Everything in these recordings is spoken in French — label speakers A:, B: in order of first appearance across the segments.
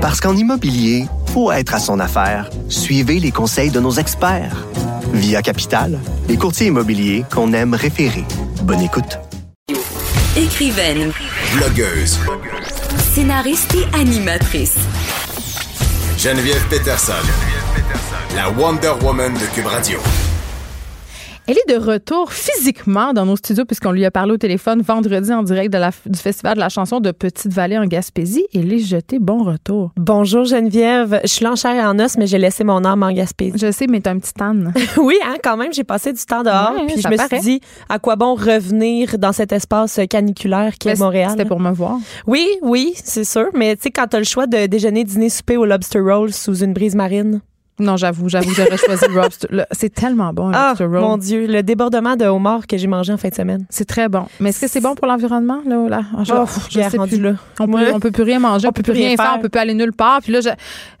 A: Parce qu'en immobilier, faut être à son affaire. Suivez les conseils de nos experts. Via Capital, les courtiers immobiliers qu'on aime référer. Bonne écoute.
B: Écrivaine,
C: Blogueuse.
B: scénariste et animatrice.
C: Geneviève Peterson. La Wonder Woman de Cube Radio.
D: Elle est de retour physiquement dans nos studios puisqu'on lui a parlé au téléphone vendredi en direct de la- du Festival de la chanson de Petite-Vallée en Gaspésie. Et les jeté bon retour.
E: Bonjour Geneviève, je suis là en chair et en os, mais j'ai laissé mon âme en Gaspésie.
D: Je sais, mais t'as un petit âne.
E: oui, hein, quand même, j'ai passé du temps dehors,
D: Ouais,
E: puis je me
D: paraît.
E: suis dit à quoi bon revenir dans cet espace caniculaire qui est Montréal?
D: C'était pour me voir.
E: Oui, oui, c'est sûr, mais tu sais quand t'as le choix de déjeuner, dîner, souper au lobster roll sous une brise marine.
D: Non, j'avoue, j'avoue, j'aurais choisi le lobster. Le- C'est tellement bon,
E: Ah,
D: lobster roll.
E: mon dieu, le débordement de homard que j'ai mangé en fin de semaine.
D: C'est très bon. Mais est-ce que c'est bon pour l'environnement, là? là? Ah, je,
E: Oh,
D: je sais
E: rendu
D: plus.
E: là.
D: On peut,
E: Ouais.
D: on peut plus rien manger, on, peut plus rien faire,
E: faire.
D: on peut plus aller nulle part. Puis là,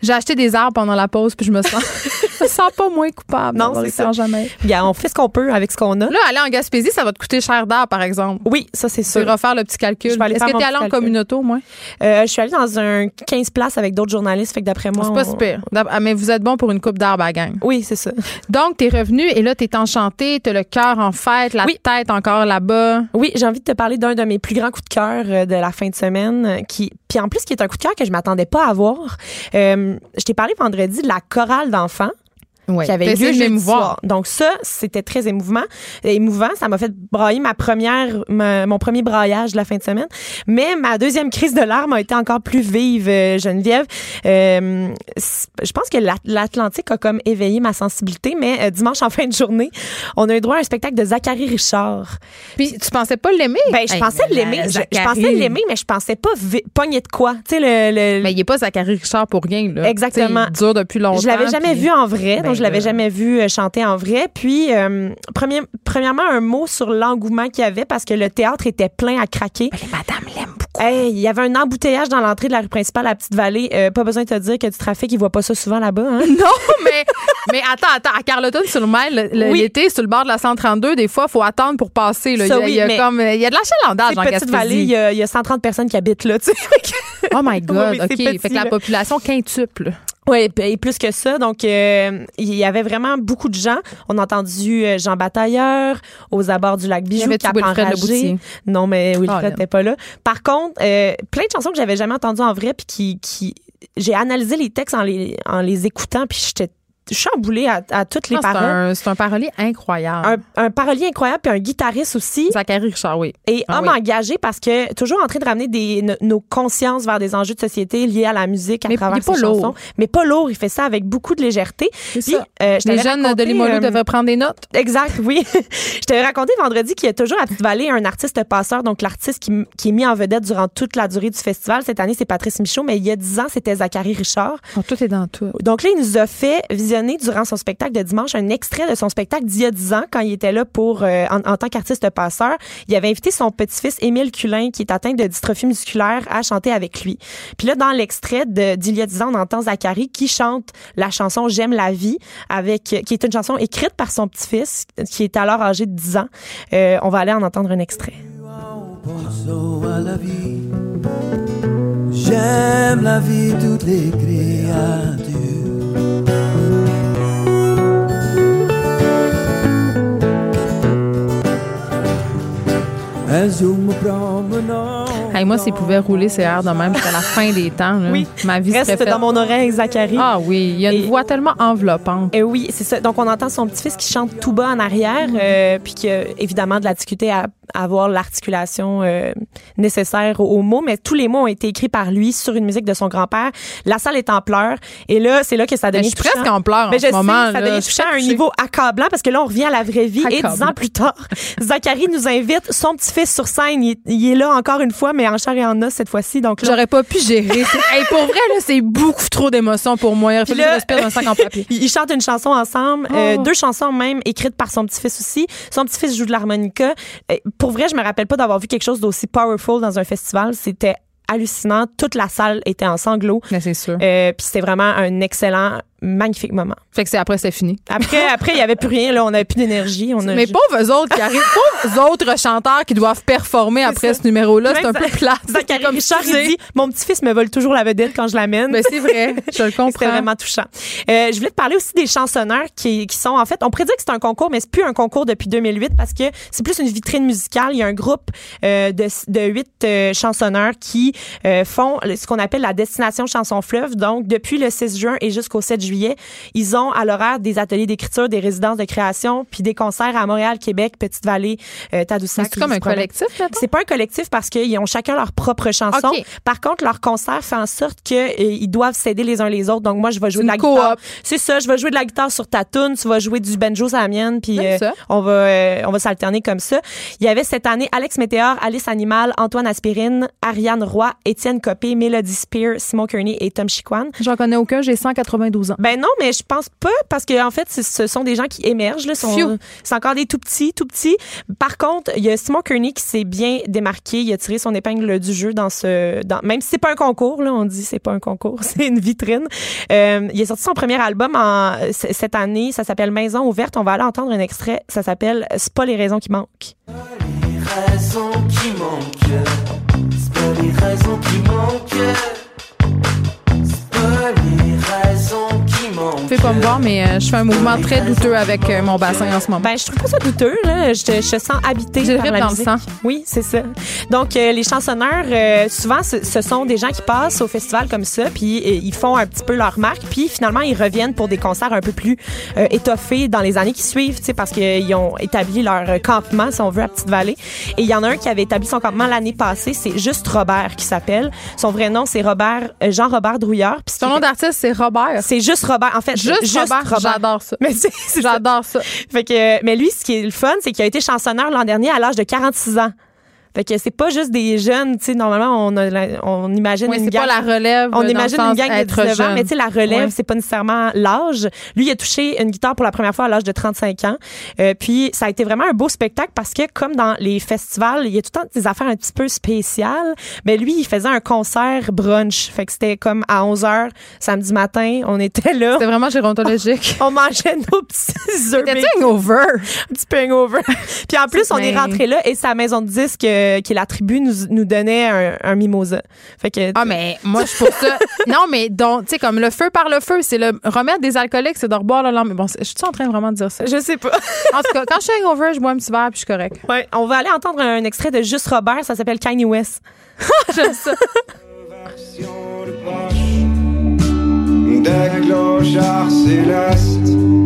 D: j'ai- acheté des arbres pendant la pause, puis je me sens, je me sens pas moins coupable.
E: Non, c'est ça.
D: jamais.
E: Regarde, on fait ce qu'on peut avec ce qu'on a.
D: Là, aller en Gaspésie, ça va te coûter cher d'art, par exemple.
E: Oui, ça c'est
D: Tu
E: sûr.
D: vas refaire le petit calcul. Est-ce que tu es allé
E: petit
D: en communauto, moi?
E: Euh, je suis allée dans un 15 places avec d'autres journalistes, fait que d'après moi.
D: C'est pas
E: on-
D: super. Ah, Mais vous êtes bon pour une coupe d'arbres à gang.
E: Oui, c'est ça.
D: Donc, t'es revenu et là, t'es enchanté, t'as le cœur en fête, la
E: Oui.
D: tête encore là-bas.
E: Oui, j'ai envie de te parler d'un de mes plus grands coups de cœur euh, de la fin de semaine, euh, qui, puis en plus qui est un coup de cœur que je m'attendais pas à avoir. Euh, je t'ai parlé vendredi de la chorale d'enfants
D: Oui.
E: qui avait
D: T'as
E: lieu jeudi soir. Donc ça, c'était très émouvant. Émouvant, ça m'a fait brailler ma première, ma- mon premier braillage de la fin de semaine. Mais ma deuxième crise de larmes a été encore plus vive, euh, Geneviève. Euh, je pense que l'At- l'Atlantique a comme éveillé ma sensibilité. Mais euh, dimanche en fin de journée, on a eu droit à un spectacle de Zachary Richard.
D: Puis, tu pensais pas l'aimer?
E: Ben, je
D: Hey,
E: pensais l'aimer.
D: la-
E: Je, pensais l'aimer, mais je pensais pas pogner de quoi. Tu sais, le, le-
D: Mais il est pas Zachary Richard pour rien, là.
E: Exactement.
D: Tu sais, Il dure depuis longtemps.
E: Je l'avais jamais
D: puis-
E: vu en vrai,
D: Ben
E: donc je l'avais jamais vu euh, chanter en vrai. Puis, euh, premier- premièrement, un mot sur l'engouement qu'il y avait parce que le théâtre était plein à craquer.
D: Les madames l'aiment beaucoup.
E: Hey, il y avait un embouteillage dans l'entrée de la rue principale à Petite-Vallée. Euh, pas besoin de te dire que du trafic, ils voient pas ça souvent là-bas. Hein?
D: Non, mais, mais attends, attends. À Carleton, sur le mail,
E: Oui.
D: l'été, sur le bord de la 132, des fois, il faut attendre pour passer. Là.
E: Ça,
D: il, y a,
E: oui,
D: il y a
E: mais-
D: comme, il y a de l'achalandage en
E: Petite-Vallée, il
D: Gaspésie.
E: y, a- il y a 130 personnes qui habitent là.
D: Oh my God,
E: Oui,
D: OK. fait que la population quintuple.
E: Oui, et plus que ça. Donc, euh, il y avait vraiment beaucoup de gens. On a entendu euh, Jean Batailleur aux abords du lac Bijou, Cap Enragé. Non, mais Wilfred
D: Oh,
E: n'était pas là. Par contre, euh, plein de chansons que j'avais jamais entendues en vrai, puis qui, qui j'ai analysé les textes en les, en les écoutant, puis j'étais chamboulée à, à toutes les
D: Ah, c'est,
E: paroles.
D: un, c'est un parolier incroyable.
E: Un, un parolier incroyable, puis un guitariste aussi.
D: Zachary Richard, oui.
E: Et
D: Ah
E: homme
D: oui.
E: engagé parce que toujours en train de ramener des, no- nos consciences vers des enjeux de société liés à la musique à
D: Mais
E: travers
D: il est pas
E: ses
D: lourd.
E: chansons. Mais pas lourd. Il fait ça avec beaucoup de légèreté. Puis,
D: ça.
E: euh, je
D: Les jeunes de
E: raconté,
D: Limoilou
E: euh,
D: prendre des notes.
E: Exact, oui. je t'avais raconté vendredi qu'il y a toujours à Petite-Vallée un artiste passeur, donc l'artiste qui, est mis en vedette durant toute la durée du festival. Cette année, c'est Patrice Michaud, mais il y a dix ans, c'était Zachary Richard.
D: Oh, tout est dans tout.
E: Donc là, il nous a fait visionner durant son spectacle de dimanche un extrait de son spectacle d'il y a 10 ans quand il était là pour euh, en, tant qu'artiste passeur. Il avait invité son petit-fils Émile Culin qui est atteint de dystrophie musculaire à chanter avec lui. Puis là dans l'extrait d'il y a 10 ans, on entend Zachary qui chante la chanson J'aime la vie avec qui est une chanson écrite par son petit-fils qui est alors âgé de 10 ans. Euh, on va aller en entendre un extrait.
F: J'aime la vie, toutes les créatures. Un jour me promenant.
D: Hey, moi, s'il pouvait rouler ses airs de même jusqu'à la fin des temps, là,
E: Oui.
D: ma vie serait
E: Reste
D: faite.
E: dans mon oreille Zachary.
D: Ah oui, il y a une
E: Et-
D: voix tellement enveloppante.
E: Et oui, c'est ça. Donc, on entend son petit-fils qui chante tout bas en arrière, euh, puis qui a évidemment de la difficulté à, avoir l'articulation euh, nécessaire aux, mots, mais tous les mots ont été écrits par lui sur une musique de son grand-père. La salle est en pleurs. Et là, c'est là que ça
D: Mais
E: devient
D: je suis presque en pleurs en
E: Mais je
D: ce
E: sais,
D: moment.
E: ça devient touchant à un niveau accablant parce que là, on revient à la vraie vie. Et dix ans plus tard, Zachary nous invite son petit-fils sur scène. Il, il est là encore une fois, mais en chair et en os cette fois-ci. Donc
D: J'aurais pas pu gérer. Hey, pour vrai, là, c'est beaucoup trop d'émotions pour moi. Il que je dans sac en papier.
E: Ils chantent une chanson ensemble, euh,
D: Oh.
E: deux chansons même écrites par son petit-fils aussi. Son petit-fils joue de l'harmonica. Euh, Pour vrai, je me rappelle pas d'avoir vu quelque chose d'aussi powerful dans un festival. C'était hallucinant. Toute la salle était en sanglots.
D: C'est sûr.
E: Euh, puis c'était vraiment un excellent magnifique moment.
D: Fait que c'est après, c'est fini.
E: Après, après, il y avait plus rien, là, on n'avait plus d'énergie. On a
D: Mais pauvres eux autres qui arrivent, pauvres autres chanteurs qui doivent performer après ce numéro-là, c'est un peu plat. Comme
E: Richard, il dit Mon petit-fils me vole toujours la vedette quand je l'amène.
D: Ben, c'est vrai, je le
E: C'était
D: comprends.
E: vraiment touchant. Euh, je voulais te parler aussi des chansonneurs qui, qui sont en fait, on dire que c'est un concours, mais c'est plus un concours depuis 2008 parce que c'est plus une vitrine musicale. Il y a un groupe euh, de, de huit euh, chansonneurs qui euh, font ce qu'on appelle la destination chanson fleuve. Donc, depuis le 6 juin et jusqu'au 7 juillet, ils ont à l'horaire des ateliers d'écriture, des résidences de création, puis des concerts à Montréal, Québec, Petite-Vallée, euh, Tadoussac.
D: C'est comme un collectif?
E: C'est pas un collectif parce qu'ils ont chacun leur propre chanson. Par contre, leur concert fait en sorte qu'ils doivent s'aider les uns les autres. Donc, moi, je vais jouer de la guitare.
D: coop.
E: C'est ça, je vais jouer de la guitare sur ta tune, tu vas jouer du banjo à la mienne, puis euh, on va euh, on va s'alterner comme ça. Il y avait cette année Alex Météor, Alice Animal, Antoine Aspirine, Ariane Roy, Étienne Copé, Melody Spear, Simon Kearney et Tom Chiquan.
D: J'en connais aucun, j'ai 192 ans.
E: Ben non, mais je pense pas parce que en fait, ce- sont des gens qui émergent. Là, sont-
D: Phew.
E: c'est encore des tout petits, tout petits. Par contre, il y a Simon Kearney qui s'est bien démarqué. Il a tiré son épingle du jeu dans ce, dans, même si c'est pas un concours là, on dit c'est pas un concours, c'est une vitrine. Euh, il a sorti son premier album en cette année. Ça s'appelle Maison ouverte. On va aller entendre un extrait. Ça s'appelle C'est pas les raisons qui manquent.
F: Les raisons qui manquent, c'est pas les raisons qui manquent. C'est pas les raisons qui manquent.
D: Fais pas me voir, mais euh, je fais un mouvement très douteux avec euh, mon bassin en ce moment.
E: Ben, je trouve pas ça douteux, là. Je, te- je te sens habité
D: le
E: par la
D: dans le sang.
E: Oui, c'est ça. Donc, euh, les chansonneurs, euh, souvent, ce, ce sont des gens qui passent au festival comme ça, puis euh, ils font un petit peu leur marque, puis finalement, ils reviennent pour des concerts un peu plus euh, étoffés dans les années qui suivent, tu sais, parce qu'ils ont établi leur campement, si on veut, à Petite-Vallée. Et il y en a un qui avait établi son campement l'année passée, c'est juste Robert qui s'appelle. Son vrai nom, c'est Robert, euh, Jean-Robert Drouillard. Puis qui
D: nom d'artiste, c'est Robert.
E: c'est juste Robert. En fait,
D: Juste, Robert, j'adore ça.
E: Mais c'est c'est ça.
D: J'adore ça.
E: Fait que, mais lui, ce qui est le fun, c'est qu'il a été chansonneur l'an dernier à l'âge de 46 ans. Fait que c'est pas juste des jeunes, tu sais, normalement, on, a la- on imagine
D: Oui,
E: une
D: c'est
E: gang.
D: pas la relève.
E: on imagine une gang de
D: être
E: 19 ans,
D: jeune.
E: mais tu sais, la relève,
D: Ouais.
E: c'est pas nécessairement l'âge. Lui, il a touché une guitare pour la première fois à l'âge de 35 ans. Euh, puis, ça a été vraiment un beau spectacle parce que, comme dans les festivals, il y a tout le temps des affaires un petit peu spéciales. Mais lui, il faisait un concert brunch. Fait que c'était comme à 11 h samedi matin. On était là.
D: C'était vraiment gérontologique.
E: On mangeait nos petits œufs
D: C'était un over.
E: un petit peu hangover. Puis en plus, on est rentré là et sa maison de disque, euh, qui est la tribu, nous, nous donnait un, un mimosa. Fait que,
D: Ah, mais moi, je suis pour ça. non, mais donc, tu sais, comme le feu par le feu, c'est le remède des alcooliques, c'est de reboire le lendemain. Bon, je suis en train vraiment de dire ça.
E: je sais pas.
D: En tout cas, quand je suis hangover, je bois un petit verre puis je suis correct.
E: ouais, on va aller entendre un extrait de Juste Robert, ça s'appelle Kanye West.
D: J'aime ça.
G: Des clochards célestes.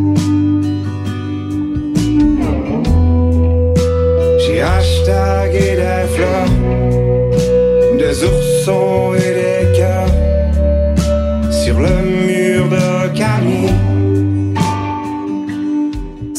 G: J'ai hashtagué des fleurs, des oursons et des cœurs sur le mur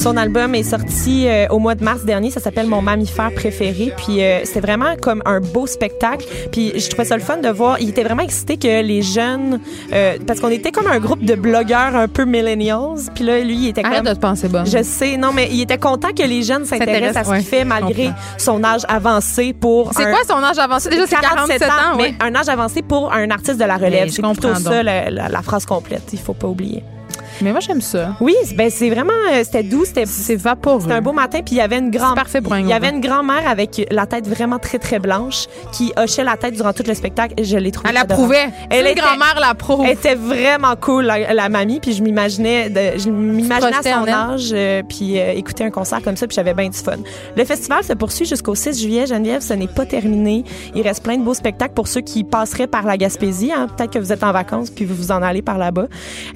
E: Son album est sorti euh, au mois de mars dernier. Ça s'appelle Mon mammifère préféré. Puis euh, c'était vraiment comme un beau spectacle. Puis je trouvais ça le fun de voir. Il était vraiment excité que les jeunes, euh, parce qu'on était comme un groupe de blogueurs un peu millennials. Puis là, lui, il était
D: Arrête
E: comme
D: de te penser bonne.
E: Je sais, non, mais il était content que les jeunes s'intéressent à ce
D: ouais,
E: qu'il fait malgré son âge avancé pour.
D: C'est
E: un-
D: quoi son âge avancé? Déjà, c'est 47 ans.
E: mais un âge avancé pour un artiste de la relève.
D: je
E: C'est plutôt ça
D: donc.
E: la, la- la phrase complète. Il faut pas oublier.
D: Mais moi, j'aime ça.
E: Oui, c'est- ben c'est vraiment, euh, c'était doux, c'était
D: C'est vaporeux.
E: c'était un beau matin, puis il y avait une grand
D: parfait pour un
E: Il y avait une grand-mère avec la tête vraiment très très blanche qui hochait la tête durant tout le spectacle. et Je l'ai trouvée.
D: Elle approuvait.
E: Elle était-
D: grand-mère l'approuve.
E: Elle était vraiment cool, la, la mamie, puis je m'imaginais, de- je m'imaginais à son
D: elle.
E: âge, euh, puis euh, écouter un concert comme ça, puis j'avais bien du fun. Le festival se poursuit jusqu'au 6 juillet, Geneviève, ce n'est pas terminé. Il reste plein de beaux spectacles pour ceux qui passeraient par la Gaspésie. hein. Peut-être que vous êtes en vacances, puis vous vous en allez par là-bas.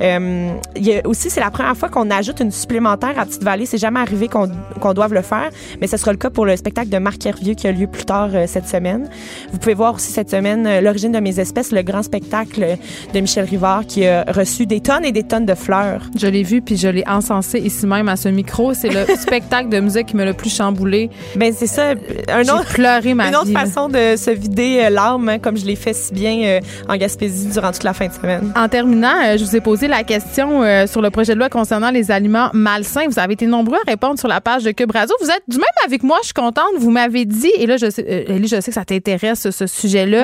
E: Euh, il y a aussi, c'est la première fois qu'on ajoute une supplémentaire à Petite-Vallée. C'est jamais arrivé qu'on qu'on doive le faire, mais ce sera le cas pour le spectacle de Marc Hervieux qui a lieu plus tard euh, cette semaine. Vous pouvez voir aussi cette semaine euh, L'origine de mes espèces, le grand spectacle de Michel Rivard qui a reçu des tonnes et des tonnes de fleurs.
D: Je l'ai vu puis je l'ai encensé ici même à ce micro. C'est le spectacle de musique qui m'a le plus chamboulé.
E: Ben c'est ça, un
D: J'ai
E: autre
D: pleuré ma
E: une autre
D: vie. là.
E: façon de se vider euh, l'âme, hein, comme je l'ai fait si bien euh, en Gaspésie durant toute la fin de semaine.
D: En terminant, euh, je vous ai posé la question euh, sur le projet de loi concernant les aliments malsains. Vous avez été nombreux à répondre sur la page de Cube Radio. Vous êtes du même avec moi, je suis contente. Vous m'avez dit, et là, je sais, euh, Ellie, je sais que ça t'intéresse, ce sujet-là.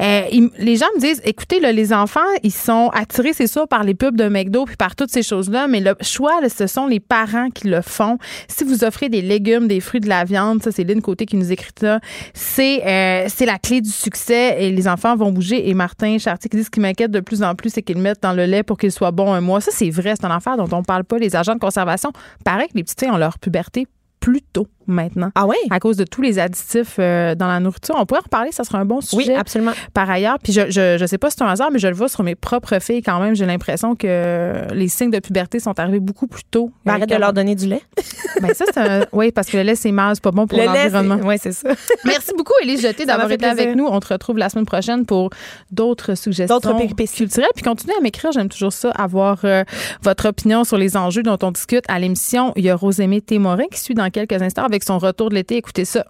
D: Euh, ils- les gens me disent, écoutez, là, les enfants, ils sont attirés, c'est sûr, par les pubs de McDo puis par toutes ces choses-là, mais le choix, là, ce sont les parents qui le font. Si vous offrez des légumes, des fruits, de la viande, ça, c'est Lynn Côté qui nous écrit ça, c'est c'est la clé du succès et les enfants vont bouger. Et Martin Chartier qui dit ce qui m'inquiète de plus en plus, c'est qu'ils le mettent dans le lait pour qu'il soit bon un mois. Ça, c'est vrai, c'est un affaire dont on parle pas. Les agents de conservation, paraît que les petites filles ont leur puberté plus tôt maintenant.
E: Ah oui?
D: À cause de tous les additifs euh, dans la nourriture. On pourrait en reparler, ça sera un bon
E: Oui,
D: sujet.
E: absolument.
D: Par ailleurs, puis je, je, je sais pas si c'est un hasard, mais je le vois sur mes propres filles quand même. J'ai l'impression que les signes de puberté sont arrivés beaucoup plus tôt.
E: Ben, arrête de leur donner du lait.
D: Ben, ça, c'est un- Oui, parce que le lait, c'est mal, c'est pas bon pour
E: Le
D: l'environnement.
E: oui, c'est ça.
D: Merci beaucoup, Élise Jeté, d'avoir été
E: plaisir.
D: avec nous. On te retrouve la semaine prochaine pour d'autres suggestions
E: D'autres péripéties.
D: culturelles. Puis continuez à m'écrire, j'aime toujours ça, avoir euh, votre opinion sur les enjeux dont on discute à l'émission. Il y a Rosémée Témorin qui suit dans quelques instants avec son retour de l'été. Écoutez ça.